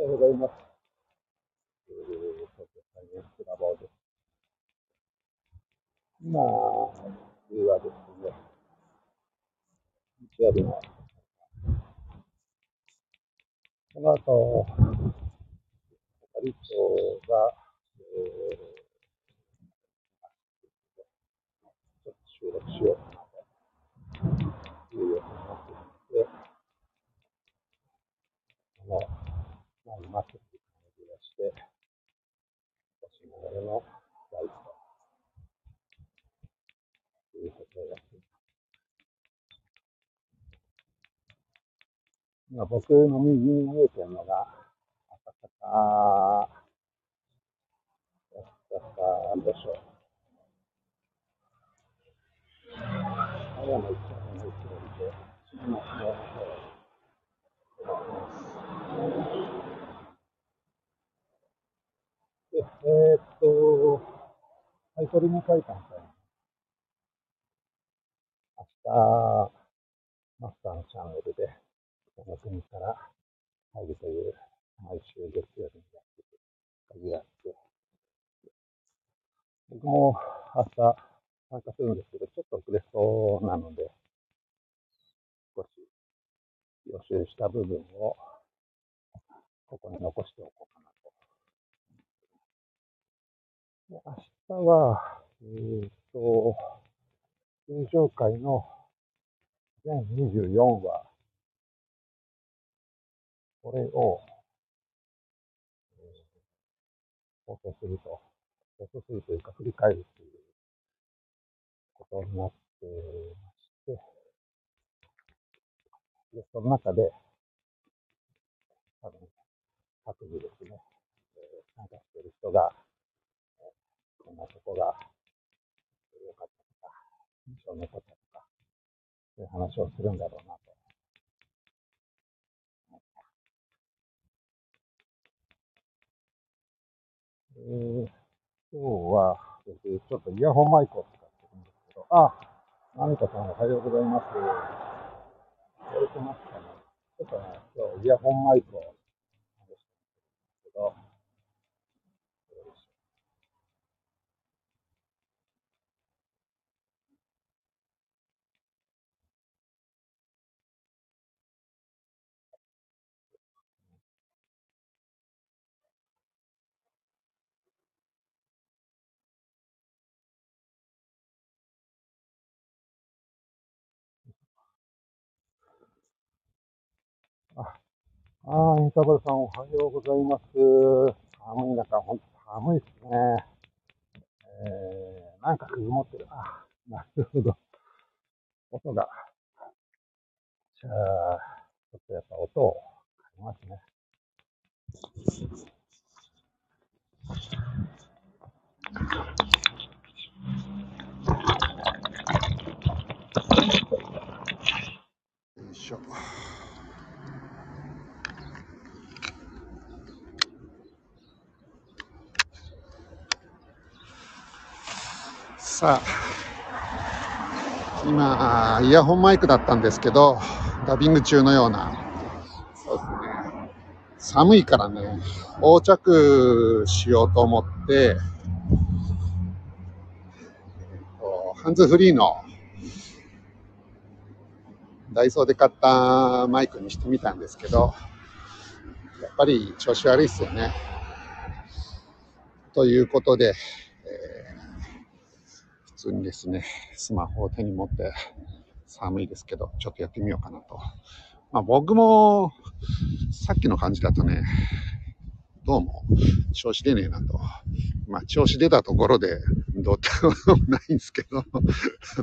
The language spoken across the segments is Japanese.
おはようございます。今、冬はですね、日曜日の、この後、係長が、えー収録しようというようになっていて、あの、スクをして、私の俺のライフということをやっています。今僕の右に見えてるのが、赤坂、赤坂、どうしよう。青山一丁目の一番で、今、もう、えー、っと、タイトルに書いたんですよ。明日、マスターのチャンネルで、この国から入るという、毎週月曜日にやっていく限りあって、僕も明日参加するんですけど、ちょっと遅れそうなので、少し予習した部分をここに残しておこうかな明日は、えっ、と、通常会の全24話、これを、えー、放送すると、放送するというか振り返るということになってまして、で、その中で、多分、各自ですね、えー、参加している人が、こんなとこが良かったとか、印象に残ったとか、そういう話をするんだろうなと。えー、今日は、ちょっとイヤホンマイクを使ってるんですけど、あ、ナミコさんおはようございます。聞こえてますかねちょっとね、今日イヤホンマイクをしてるんですけど、ああ、インターバルさんおはようございます。寒い中、ほんと寒いですね。えー、なんか曇ってる。あ、なるほど。音が。じゃあ、ちょっとやっぱ音を変えますね。よいしょ。さあ、今、イヤホンマイクだったんですけど、ダビング中のような、そうですね、寒いからね、横着しようと思って、ハンズフリーのダイソーで買ったマイクにしてみたんですけど、やっぱり調子悪いっすよね。ということで、通にですね、スマホを手に持って寒いですけど、ちょっとやってみようかなと。まあ僕もさっきの感じだとね、どうも調子出ねえなと。まあ調子出たところでどうってこともないんですけど、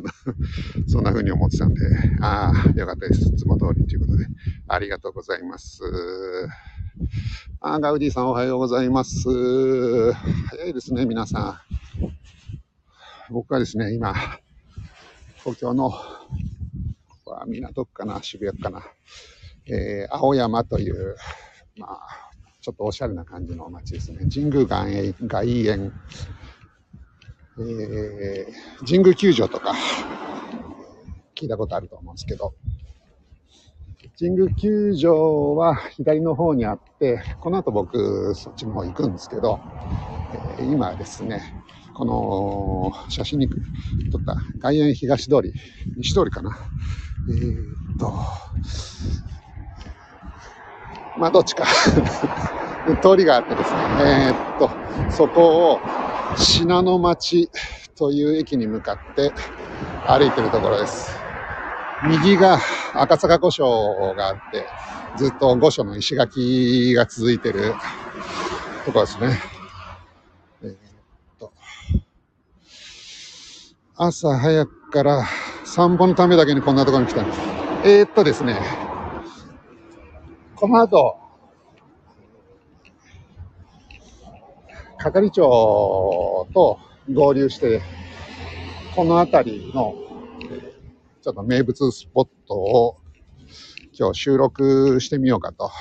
そんな風に思ってたんで、ああ、よかったです。いつも通りということで、ありがとうございます。あガウディさんおはようございます。早いですね、皆さん。僕はですね、今、東京の、ここは港区かな、渋谷区かな、えー、青山という、まあ、ちょっとおしゃれな感じの街ですね。神宮外苑、えー、神宮球場とか、聞いたことあると思うんですけど、ピッチング球場は左の方にあって、この後僕そっちの方行くんですけど、えー、今ですね、この写真に撮った外苑東通り、西通りかな。えー、っと、まあどっちか 通りがあってですね、えー、っと、そこを信濃町という駅に向かって歩いてるところです。右が赤坂御所があって、ずっと御所の石垣が続いてるところですね。えー、っと、朝早くから散歩のためだけにこんなところに来たんです。えー、っとですね、この後、係長と合流して、この辺りのちょっと名物スポットを今日収録してみようかと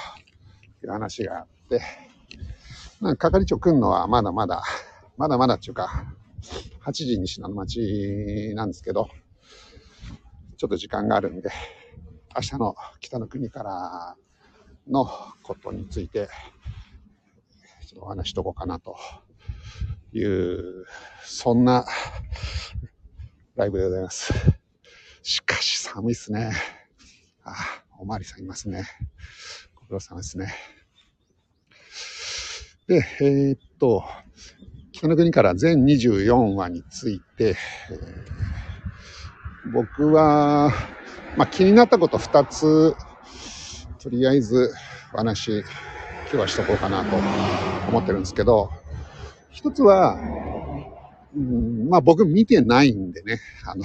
いう話があって、なんか係長来んのはまだまだ、まだまだっていうか、8時に信濃町なんですけど、ちょっと時間があるんで、明日の北の国からのことについて、ちょっとお話しとこうかなという、そんなライブでございます。しかし寒いっすね。あ、おまわりさんいますね。ご苦労様ですね。で、えー、っと、北の国から全24話について、僕は、まあ、気になったこと2つ、とりあえず話、今日はしとこうかなと思ってるんですけど、一つは、うん、まあ僕見てないんでね、あの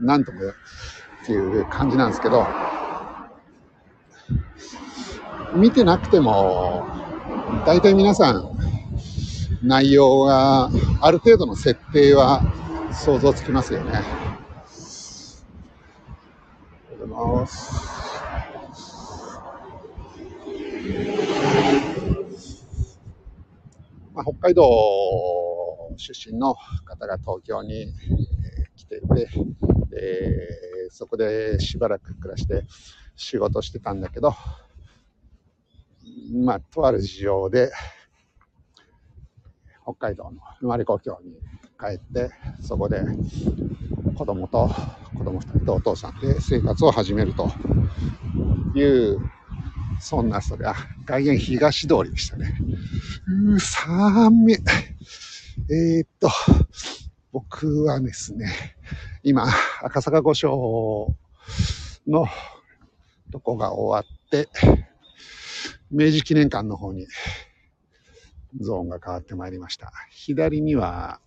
なんともっていう感じなんですけど、見てなくても、大体皆さん、内容がある程度の設定は想像つきますよね。おはようございます。まあ、北海道出身の方が東京に来ていて、えー、そこでしばらく暮らして仕事してたんだけど、まあ、とある事情で、北海道の生まれ故郷に帰って、そこで子供と子供2人とお父さんで生活を始めるという、そんなそれは外苑東通りでしたね。うー、寒い。えー、っと、僕はですね、今、赤坂御所のとこが終わって、明治記念館の方にゾーンが変わってまいりました。左には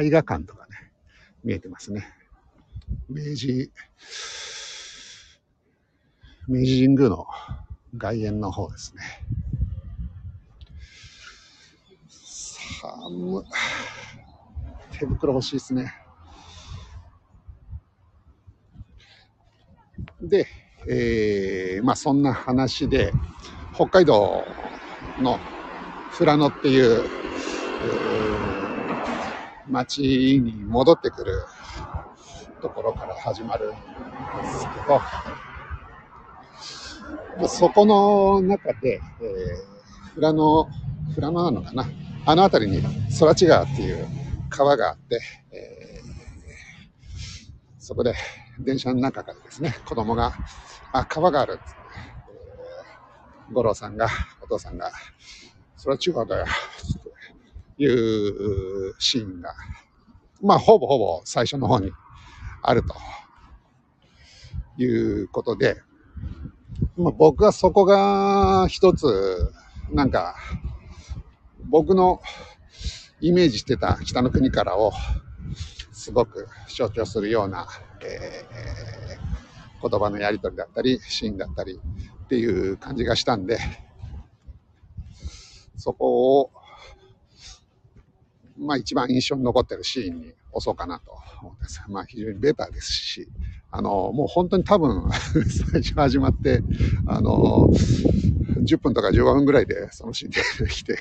絵画館とかね、見えてますね。明治、明治神宮の外苑の方ですね。寒手袋欲しいですね。で、えー、まあそんな話で、北海道の富良野っていう、えー、町に戻ってくるところから始まるんですけど、そこの中で、えー、富良野、富良野なのかなあの辺りに空知川っていう川があって、そこで電車の中からですね、子供が、あ、川があるっって、えー、五郎さんが、お父さんが、それは中華だよ、っていうシーンが、まあ、ほぼほぼ最初の方にあるということで、まあ、僕はそこが一つ、なんか、僕のイメージしてた北の国からをすごく象徴するような、えー、言葉のやり取りだったり、シーンだったりっていう感じがしたんで、そこを、まあ一番印象に残ってるシーンに押そうかなと思ってま。あ非常にベターですし、あの、もう本当に多分 最初始まって、あの、10分とか15分ぐらいでそのシーン出てきて、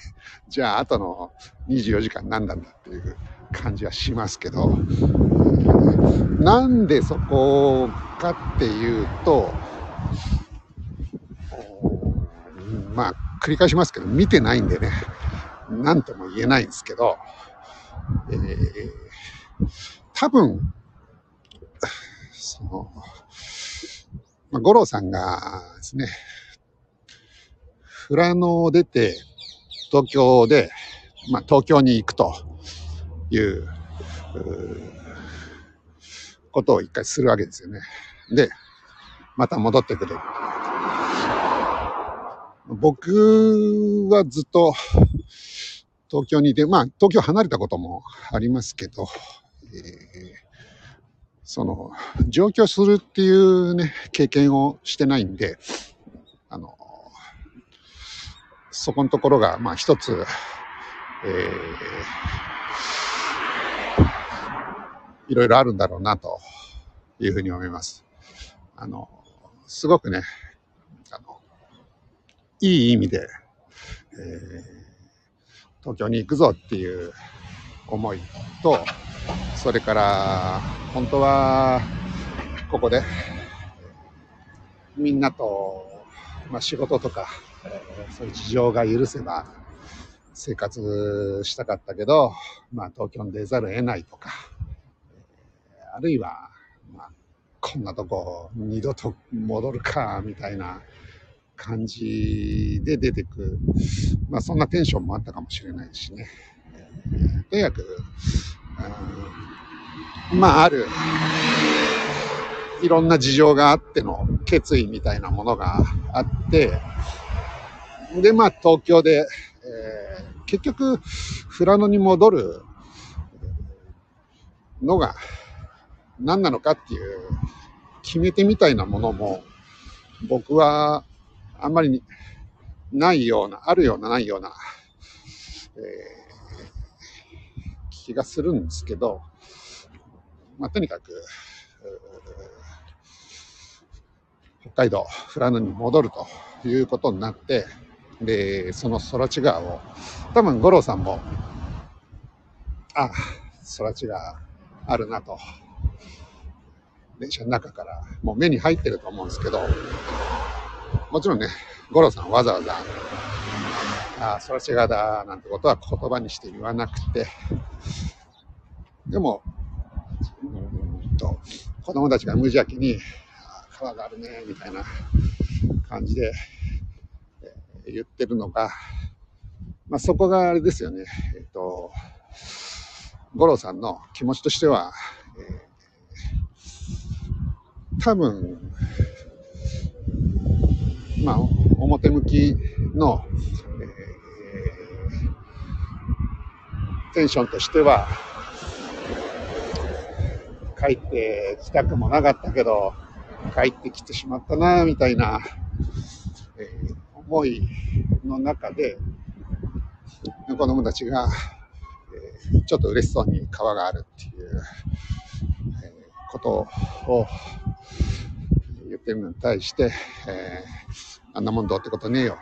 じゃあ後の24時間何なんだっていう感じはしますけど、なんでそこかっていうと、まあ、繰り返しますけど、見てないんでね、なんとも言えないんですけど、えー、多分、その、まあ、五郎さんがですね、富良野を出て、東京で、まあ、東京に行くという、ことを一回するわけですよね。で、また戻ってくる。僕はずっと東京にいて、まあ東京離れたこともありますけど、えー、その上京するっていうね、経験をしてないんで、あの、そこのところが、まあ一つ、えー、いろいろあるんだろうなというふうに思います。あの、すごくね、いい意味で、えー、東京に行くぞっていう思いと、それから、本当は、ここで、みんなと、まあ、仕事とか、えー、そういう事情が許せば、生活したかったけど、まあ、東京に出ざるを得ないとか、あるいは、まあ、こんなとこ二度と戻るか、みたいな感じで出てく、まあ、そんなテンションもあったかもしれないしね。とにかく、まあ、ある、いろんな事情があっての決意みたいなものがあって、で、まあ、東京で、えー、結局、富良野に戻るのが何なのかっていう決め手みたいなものも、僕はあんまりないような、あるような、ないような、えー、気がするんですけど、まあ、とにかく、北海道富良野に戻るということになって、で、その空知川を、多分五郎さんも、あ、空知川あるなと、電車の中からもう目に入ってると思うんですけど、もちろんね、五郎さんわざわざ、ああ、それ違うだ、なんてことは言葉にして言わなくて、でも、うんと、子供たちが無邪気に、ああ川があるね、みたいな感じで、えー、言ってるのが、まあ、そこがあれですよね、えっ、ー、と、五郎さんの気持ちとしては、えー、多分、まあ、表向きの、えー、テンションとしては、帰ってきたくもなかったけど、帰ってきてしまったな、みたいな、えー、思いの中で、子供たちが、えー、ちょっと嬉しそうに川があるっていう、えー、ことをってるのに対して、えーあんなもんどうってことねえよ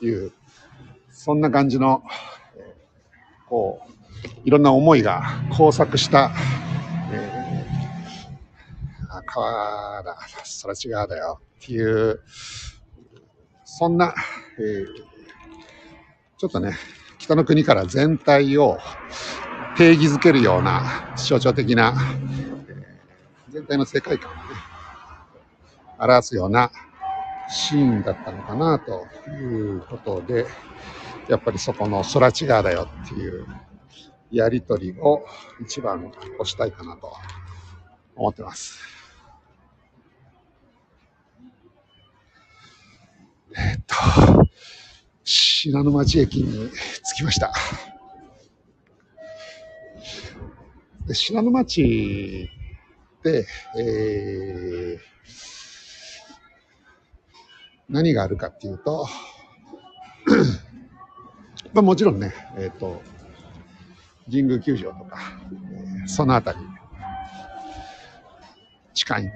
という、そんな感じの、えー、こう、いろんな思いが交錯した、えー、あ川だ、空違うだよっていう、そんな、えー、ちょっとね、北の国から全体を定義づけるような象徴的な、全体の世界観、表すようなシーンだったのかなということで、やっぱりそこの空違いだよっていうやりとりを一番押したいかなと思ってます。えっと、信濃町駅に着きました。で信濃町で、えー、何があるかっていうと、まあもちろんね、えっ、ー、と、神宮球場とか、えー、そのあたり、近いんで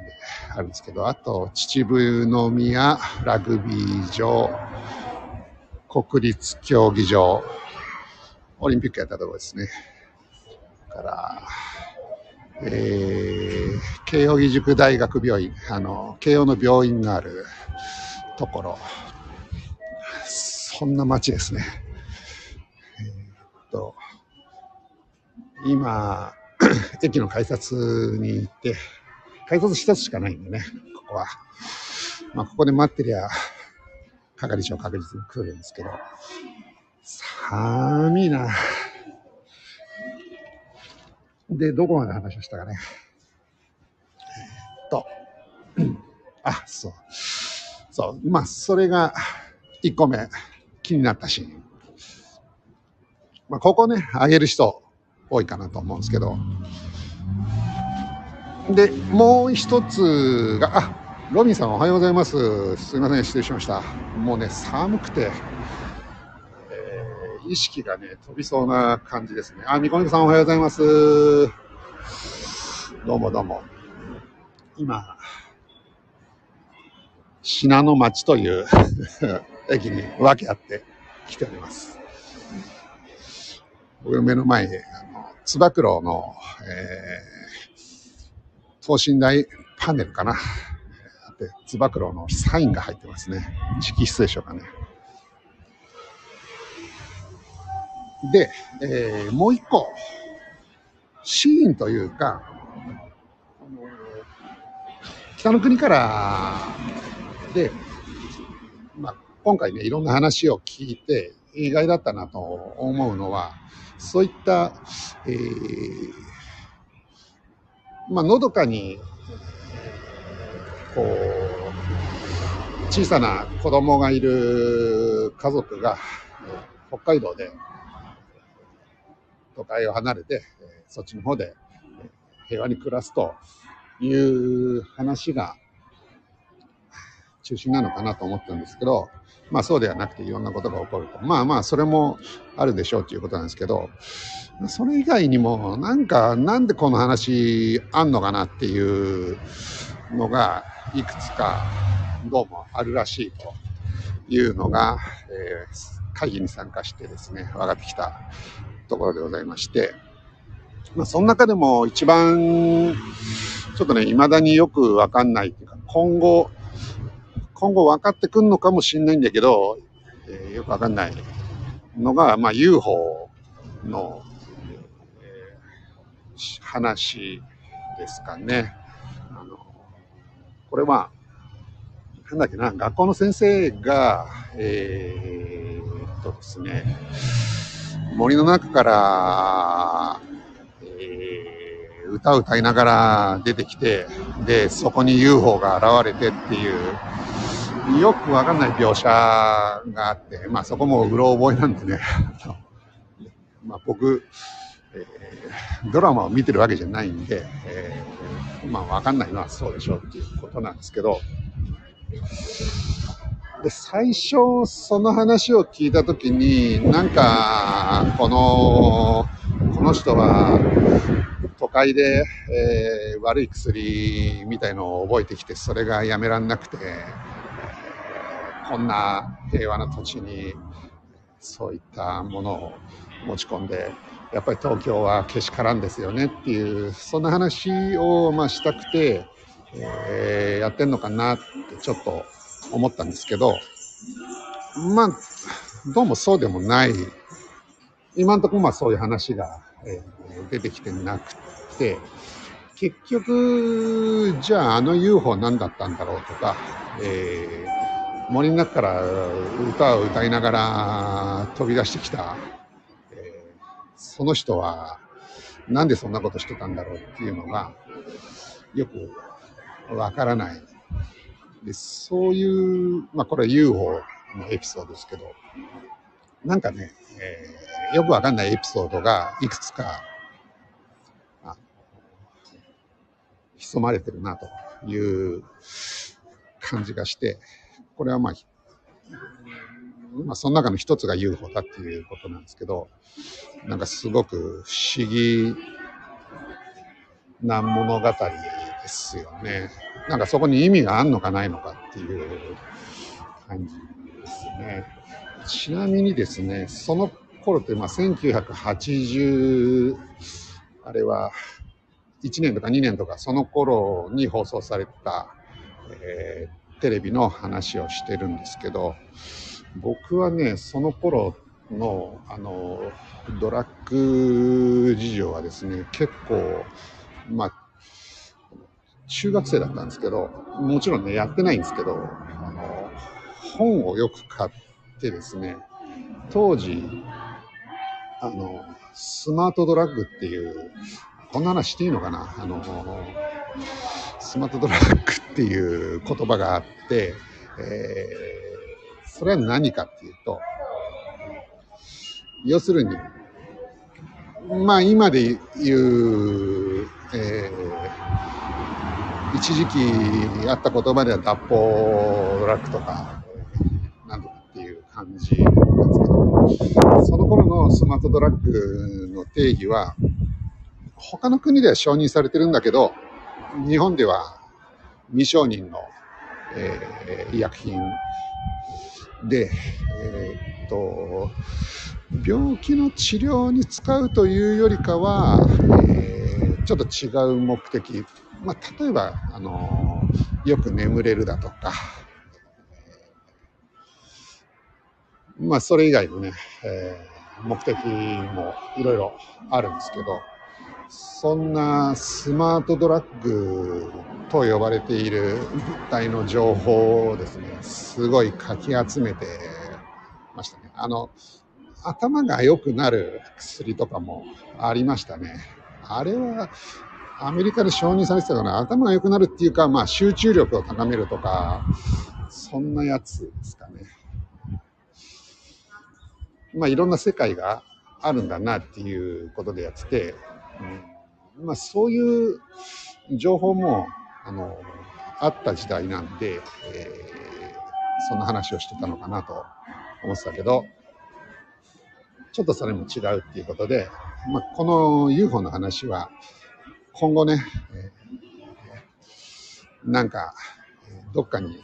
あるんですけど、あと、秩父宮ラグビー場、国立競技場、オリンピックやったところですね。から、えー、慶應義塾大学病院、あの、慶応の病院があるところ、そんな街ですね。えー、っと、今、駅の改札に行って、改札一つしかないんでね、ここは。まあ、ここで待ってりゃ、係長確実に来るんですけど、寒いな。で、どこまで話をしたかね。えー、っと、あ、そう。そう。まあ、それが1個目、気になったシーン。まあ、ここね、あげる人多いかなと思うんですけど。で、もう一つが、あ、ロビンさんおはようございます。すいません、失礼しました。もうね、寒くて、え意識がね、飛びそうな感じですね。あ、みこみこさんおはようございます。どうもどうも。今、信濃町という 駅に分け合って来ております。僕の目の前に、あの、つば九郎の、えー、等身大パネルかな。つば九郎のサインが入ってますね。直筆でしょうかね。で、えー、もう一個、シーンというか、北の国からで、まあ、今回ね、いろんな話を聞いて、意外だったなと思うのは、そういった、えー、まあ、のどかに、こう、小さな子供がいる家族が、北海道で都会を離れて、そっちの方で平和に暮らすという話が中心なのかなと思ったんですけど、まあそうではなくていろんなことが起こると。まあまあそれもあるでしょうということなんですけど、それ以外にもなんかなんでこの話あんのかなっていうのがいくつかどうもあるらしいというのが、えー、会議に参加してですね、分かってきたところでございまして、まあ、その中でも一番、ちょっとね、未だによくわかんないっていうか、今後、今後分かってくんのかもしんないんだけど、えー、よくわかんないのが、まあ、UFO の、えー、話ですかね。あの、これは、なんだっけな、学校の先生が、えー、っとですね、森の中から、歌を歌いながら出てきて、で、そこに UFO が現れてっていう、よくわかんない描写があって、まあそこもうろ覚えなんでね、まあ僕、えー、ドラマを見てるわけじゃないんで、えー、まあわかんないのはそうでしょうっていうことなんですけど、で、最初、その話を聞いたときに、なんか、この、この人は、会で、えー、悪い薬みたいのを覚えてきて、それがやめらんなくて、こんな平和な土地に、そういったものを持ち込んで、やっぱり東京はけしからんですよねっていう、そんな話を、まあ、したくて、えー、やってんのかなってちょっと思ったんですけど、まあ、どうもそうでもない。今んとこまあそういう話が、えー、出てきてなくて、結局、じゃああの UFO 何だったんだろうとか、えー、森の中から歌を歌いながら飛び出してきた、えー、その人はなんでそんなことしてたんだろうっていうのがよくわからない。で、そういう、まあこれは UFO のエピソードですけど、なんかね、えー、よくわかんないエピソードがいくつか、潜まれてるなという感じがして、これはまあ、まあその中の一つが UFO だっていうことなんですけど、なんかすごく不思議な物語ですよね。なんかそこに意味があんのかないのかっていう感じですね。ちなみにですね、その頃って、まあ、1980、あれは、1年とか2年とか、その頃に放送された、えー、テレビの話をしてるんですけど、僕はね、その頃の、あの、ドラッグ事情はですね、結構、まあ、中学生だったんですけど、もちろんね、やってないんですけど、あの、本をよく買ってですね、当時、あの、スマートドラッグっていう、こんな話していいのかな？あの、スマートドラッグっていう言葉があって、えー、それは何かっていうと、要するに、まあ今で言う、えー、一時期あった言葉では脱法ドラッグとか、なんとかっていう感じなんですけど、その頃のスマートドラッグの定義は、他の国では承認されてるんだけど、日本では未承認の、えー、医薬品で、えー、っと、病気の治療に使うというよりかは、えー、ちょっと違う目的。まあ、例えば、あのよく眠れるだとか、まあ、それ以外のね、えー、目的もいろいろあるんですけど、そんなスマートドラッグと呼ばれている物体の情報をですね、すごいかき集めてましたね。あの、頭が良くなる薬とかもありましたね。あれはアメリカで承認されてたかな。頭が良くなるっていうか、まあ集中力を高めるとか、そんなやつですかね。まあいろんな世界があるんだなっていうことでやってて、うん、まあそういう情報も、あの、あった時代なんで、えー、そんな話をしてたのかなと思ってたけど、ちょっとそれも違うっていうことで、まあ、この UFO の話は、今後ね、えー、なんか、どっかに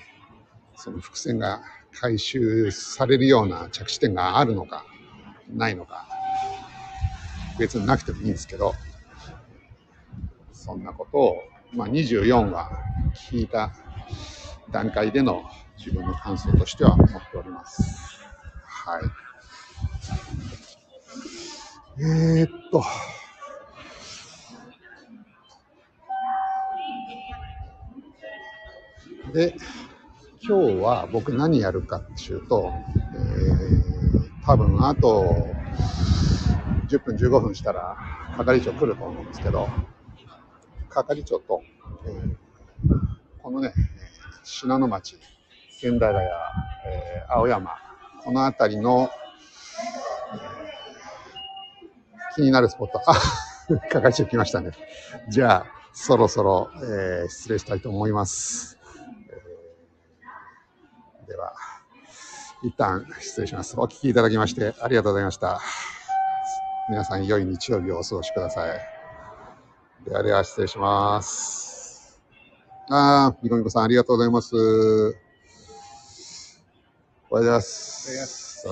その伏線が回収されるような着地点があるのか、ないのか、別になくてもいいんですけど、そんなことを、まあ、24話聞いた段階での自分の感想としては思っております。はい。えー、っと、で、今日は僕何やるかっていうと、えー、多分あと10分15分したら係長来ると思うんですけど、係長と、えー、このね、信濃町、千駄ヶ谷、えー、青山、この辺りの、えー、気になるスポット、あ、係長来ましたね。じゃあ、そろそろ、えー、失礼したいと思います。えー、では、一旦失礼します。お聞きいただきましてありがとうございました。皆さん良い日曜日をお過ごしください。ではでは失礼します。ああ、みこみこさんありがとうございます。おはようございます。